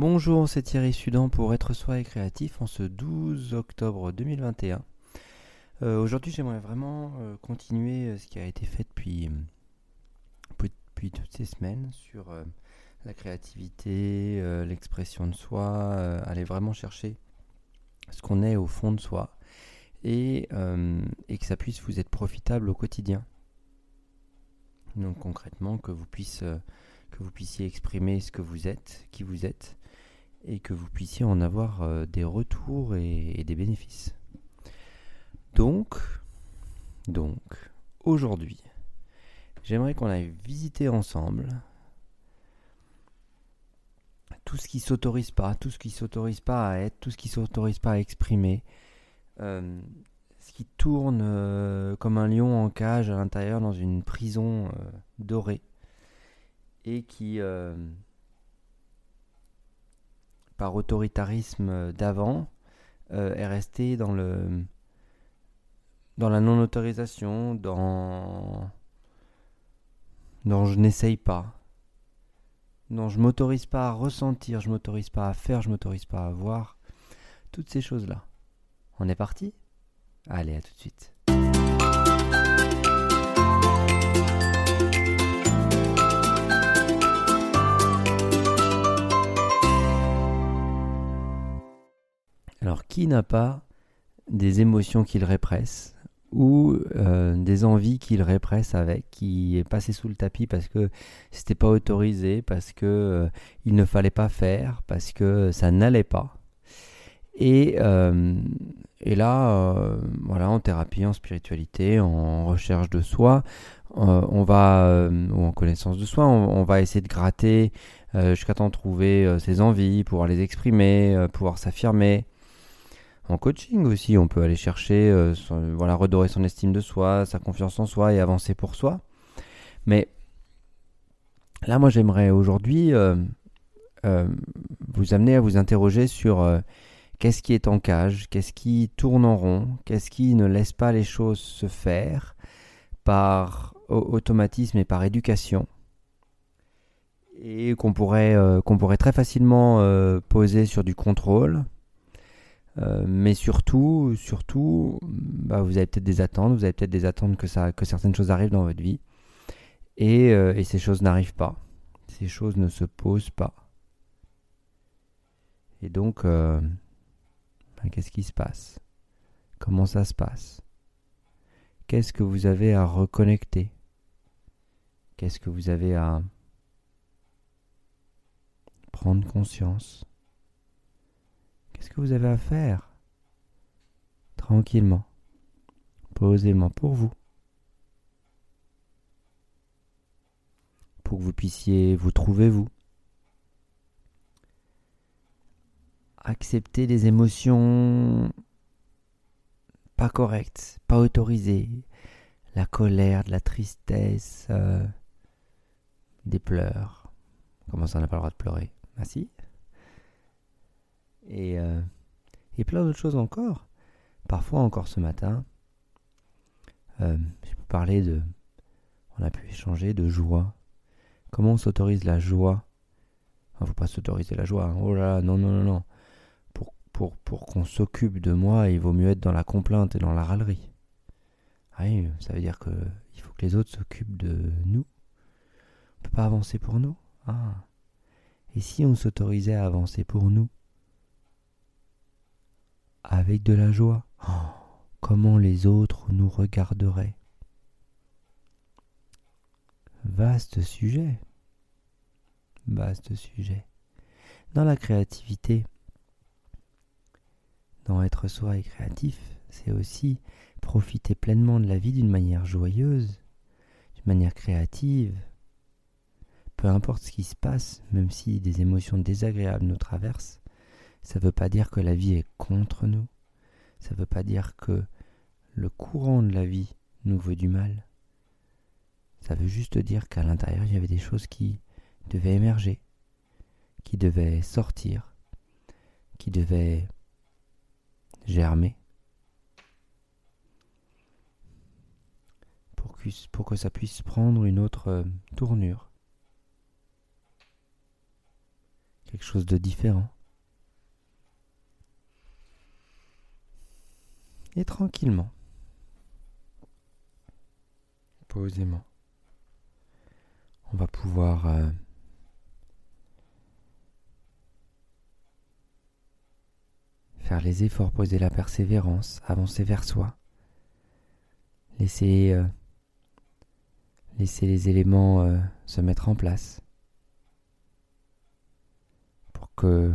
Bonjour, c'est Thierry Sudan pour Être Soi et Créatif en ce 12 octobre 2021. Euh, aujourd'hui, j'aimerais vraiment euh, continuer euh, ce qui a été fait depuis, toutes ces semaines sur la créativité, l'expression de soi, aller vraiment chercher ce qu'on est au fond de soi et, que ça puisse vous être profitable au quotidien. Donc concrètement, que vous puissiez exprimer ce que vous êtes, qui vous êtes, et que vous puissiez en avoir des retours et des bénéfices. Donc, donc, aujourd'hui, j'aimerais qu'on aille visiter ensemble tout ce qui s'autorise pas, tout ce qui s'autorise pas à être, tout ce qui s'autorise pas à exprimer, euh, ce qui tourne euh, comme un lion en cage à l'intérieur dans une prison euh, dorée et qui, par autoritarisme d'avant, est resté dans le dans la non-autorisation, dans... dans je n'essaye pas, dans je m'autorise pas à ressentir, je m'autorise pas à faire, je m'autorise pas à voir, toutes ces choses-là. On est parti? Allez, à tout de suite. Qui n'a pas des émotions qu'il répresse ou euh, des envies qu'il répresse avec, qui est passé sous le tapis parce que c'était pas autorisé, parce que euh, il ne fallait pas faire, parce que ça n'allait pas. Et, euh, et là, voilà, en thérapie, en spiritualité, en recherche de soi, on va, ou en connaissance de soi, on, va essayer de gratter jusqu'à temps de trouver ses envies, pouvoir les exprimer, pouvoir s'affirmer, en coaching aussi, on peut aller chercher, euh, redorer son estime de soi, sa confiance en soi et avancer pour soi. Mais là, moi, j'aimerais aujourd'hui euh, euh, vous amener à vous interroger sur qu'est-ce qui est en cage, qu'est-ce qui tourne en rond, qu'est-ce qui ne laisse pas les choses se faire par automatisme et par éducation. Et qu'on pourrait, qu'on pourrait très facilement poser sur du contrôle, euh, mais surtout, surtout, bah, vous avez peut-être des attentes, vous avez peut-être des attentes que, ça, que certaines choses arrivent dans votre vie. Et, euh, et ces choses n'arrivent pas. Ces choses ne se posent pas. Et donc, euh, bah, qu'est-ce qui se passe? Comment ça se passe? Qu'est-ce que vous avez à reconnecter? Qu'est-ce que vous avez à prendre conscience? Qu'est-ce que vous avez à faire? Tranquillement, posément pour vous. Pour que vous puissiez vous trouver vous. Accepter les émotions pas correctes, pas autorisées. La colère, de la tristesse, euh, des pleurs. Comment ça, on n'a pas le droit de pleurer? Ah si? Et, euh, et plein d'autres choses encore. Parfois encore ce matin, euh, je peux parler de... On a pu échanger de joie. Comment on s'autorise la joie? Il ne faut pas s'autoriser la joie. Hein. Oh là là, non, non, non, non. Pour, pour, pour qu'on s'occupe de moi, il vaut mieux être dans la complainte et dans la râlerie. Ah ça veut dire que il faut que les autres s'occupent de nous. On ne peut pas avancer pour nous? Ah. Et si on s'autorisait à avancer pour nous? Avec de la joie. Oh, comment les autres nous regarderaient. Vaste sujet. Vaste sujet. Dans la créativité, dans être soi et créatif, c'est aussi profiter pleinement de la vie d'une manière joyeuse, d'une manière créative. Peu importe ce qui se passe, même si des émotions désagréables nous traversent, ça ne veut pas dire que la vie est contre nous. Ça ne veut pas dire que le courant de la vie nous veut du mal. Ça veut juste dire qu'à l'intérieur, il y avait des choses qui devaient émerger, qui devaient sortir, qui devaient germer. Pour que, pour que ça puisse prendre une autre euh, tournure. quelque chose de différent. Et tranquillement, posément, on va pouvoir euh, faire les efforts, poser la persévérance, avancer vers soi, laisser, euh, les éléments euh, se mettre en place. Pour que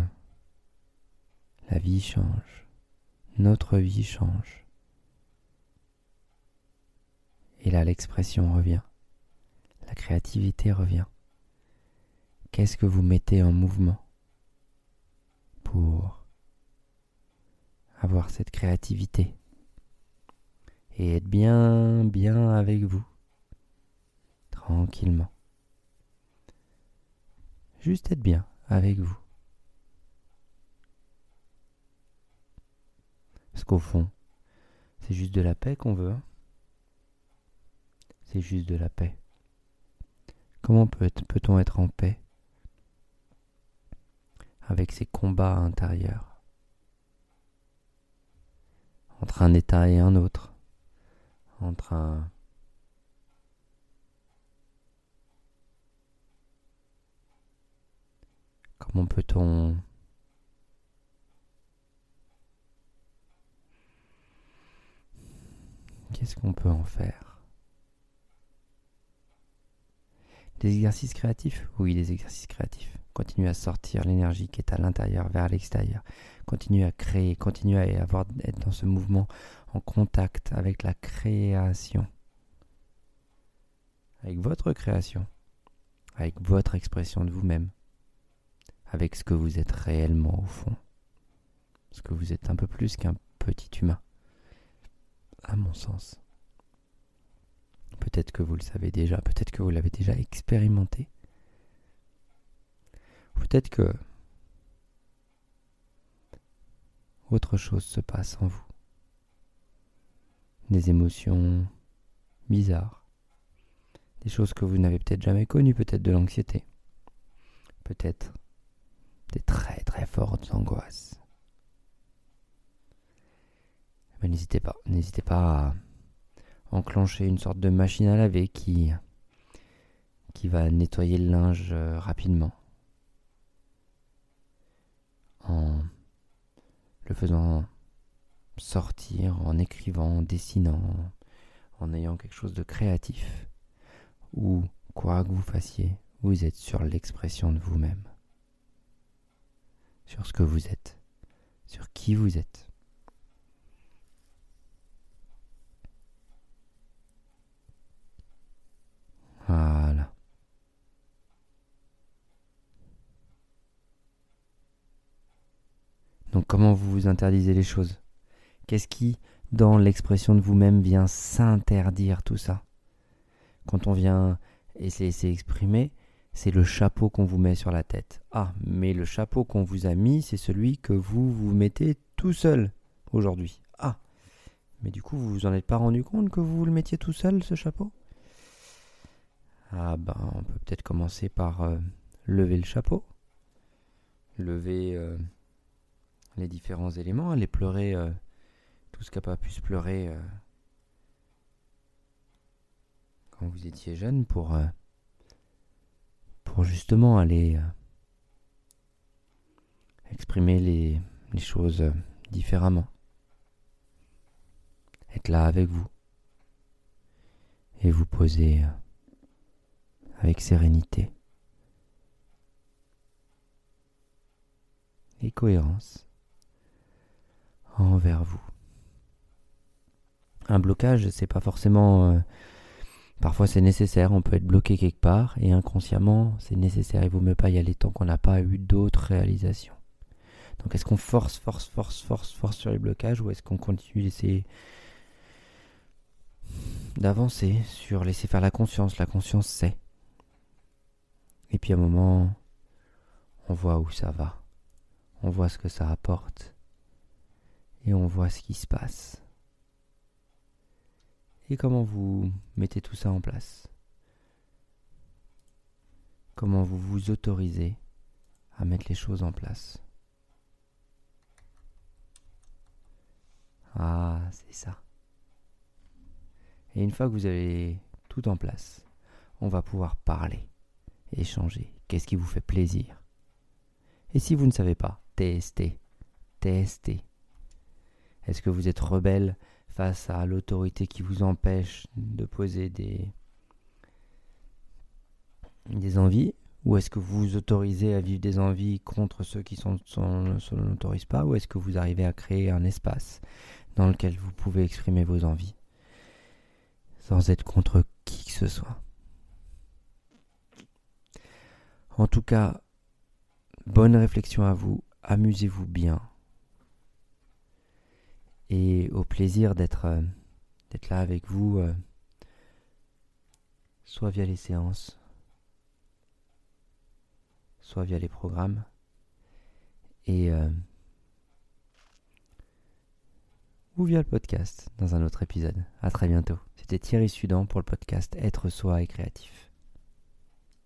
la vie change, notre vie change. Et là, l'expression revient, la créativité revient. Qu'est-ce que vous mettez en mouvement pour avoir cette créativité et être bien, bien avec vous, tranquillement. Juste être bien avec vous. Parce qu'au fond, c'est juste de la paix qu'on veut. Hein. c'est juste de la paix. Comment peut-on être en paix avec ces combats intérieurs? Entre un état et un autre, entre un... Comment peut-on Qu'est-ce qu'on peut en faire? Des exercices créatifs? Oui, des exercices créatifs. Continuez à sortir l'énergie qui est à l'intérieur vers l'extérieur. Continuez à créer, continuez à avoir, être dans ce mouvement en contact avec la création. Avec votre création. Avec votre expression de vous-même. Avec ce que vous êtes réellement au fond. Parce que vous êtes un peu plus qu'un petit humain. À mon sens. Peut-être que vous le savez déjà, peut-être que vous l'avez déjà expérimenté. Peut-être que autre chose se passe en vous. Des émotions bizarres. Des choses que vous n'avez peut-être jamais connues, peut-être de l'anxiété. Peut-être des très très fortes angoisses. Mais n'hésitez pas, n'hésitez pas à enclencher une sorte de machine à laver qui, qui va nettoyer le linge euh, rapidement. En le faisant sortir, en écrivant, en dessinant, en ayant quelque chose de créatif, ou quoi que vous fassiez, vous êtes sur l'expression de vous-même, sur ce que vous êtes, sur qui vous êtes. Voilà. Donc vous vous interdisez les choses Qu'est-ce qui, dans l'expression de vous-même, vient s'interdire tout ça? Quand on vient essayer d'exprimer, c'est le chapeau qu'on vous met sur la tête. Ah, mais le chapeau qu'on vous a mis, c'est celui que vous vous mettez tout seul aujourd'hui. Ah, mais du coup, vous vous en êtes pas rendu compte que vous le mettiez tout seul, ce chapeau? Ah ben, on peut peut-être commencer par euh, lever le chapeau. Lever... Euh, les différents éléments, aller pleurer euh, tout ce qui n'a pas pu se pleurer euh, quand vous étiez jeune pour, euh, justement aller exprimer les choses différemment. Être là avec vous. Et vous poser avec sérénité. Et cohérence envers vous. Un blocage, c'est pas forcément. Euh, parfois, c'est nécessaire. On peut être bloqué quelque part et inconsciemment, c'est nécessaire. Il vaut mieux pas y aller tant qu'on n'a pas eu d'autres réalisations. Donc, est-ce qu'on force, force, force, force, force sur les blocages ou est-ce qu'on continue d'essayer d'avancer sur laisser faire la conscience? La conscience sait. Et puis, à un moment, on voit où ça va. On voit ce que ça apporte et on voit ce qui se passe. Et comment vous mettez tout ça en place? Comment vous vous autorisez à mettre les choses en place? Ah, c'est ça. Et une fois que vous avez tout en place, on va pouvoir parler, échanger. Qu'est-ce qui vous fait plaisir? Et si vous ne savez pas, testez, testez. Est-ce que vous êtes rebelle face à l'autorité qui vous empêche de poser des, des envies? Ou est-ce que vous vous autorisez à vivre des envies contre ceux qui ne sont, l'autorisent pas? Ou est-ce que vous arrivez à créer un espace dans lequel vous pouvez exprimer vos envies sans être contre qui que ce soit? En tout cas, bonne réflexion à vous, amusez-vous bien et au plaisir d'être euh, là avec vous, euh, soit via les séances, soit via les programmes, et euh, ou via le podcast dans un autre épisode. À très bientôt. C'était Thierry Sudan pour le podcast Être soi et créatif.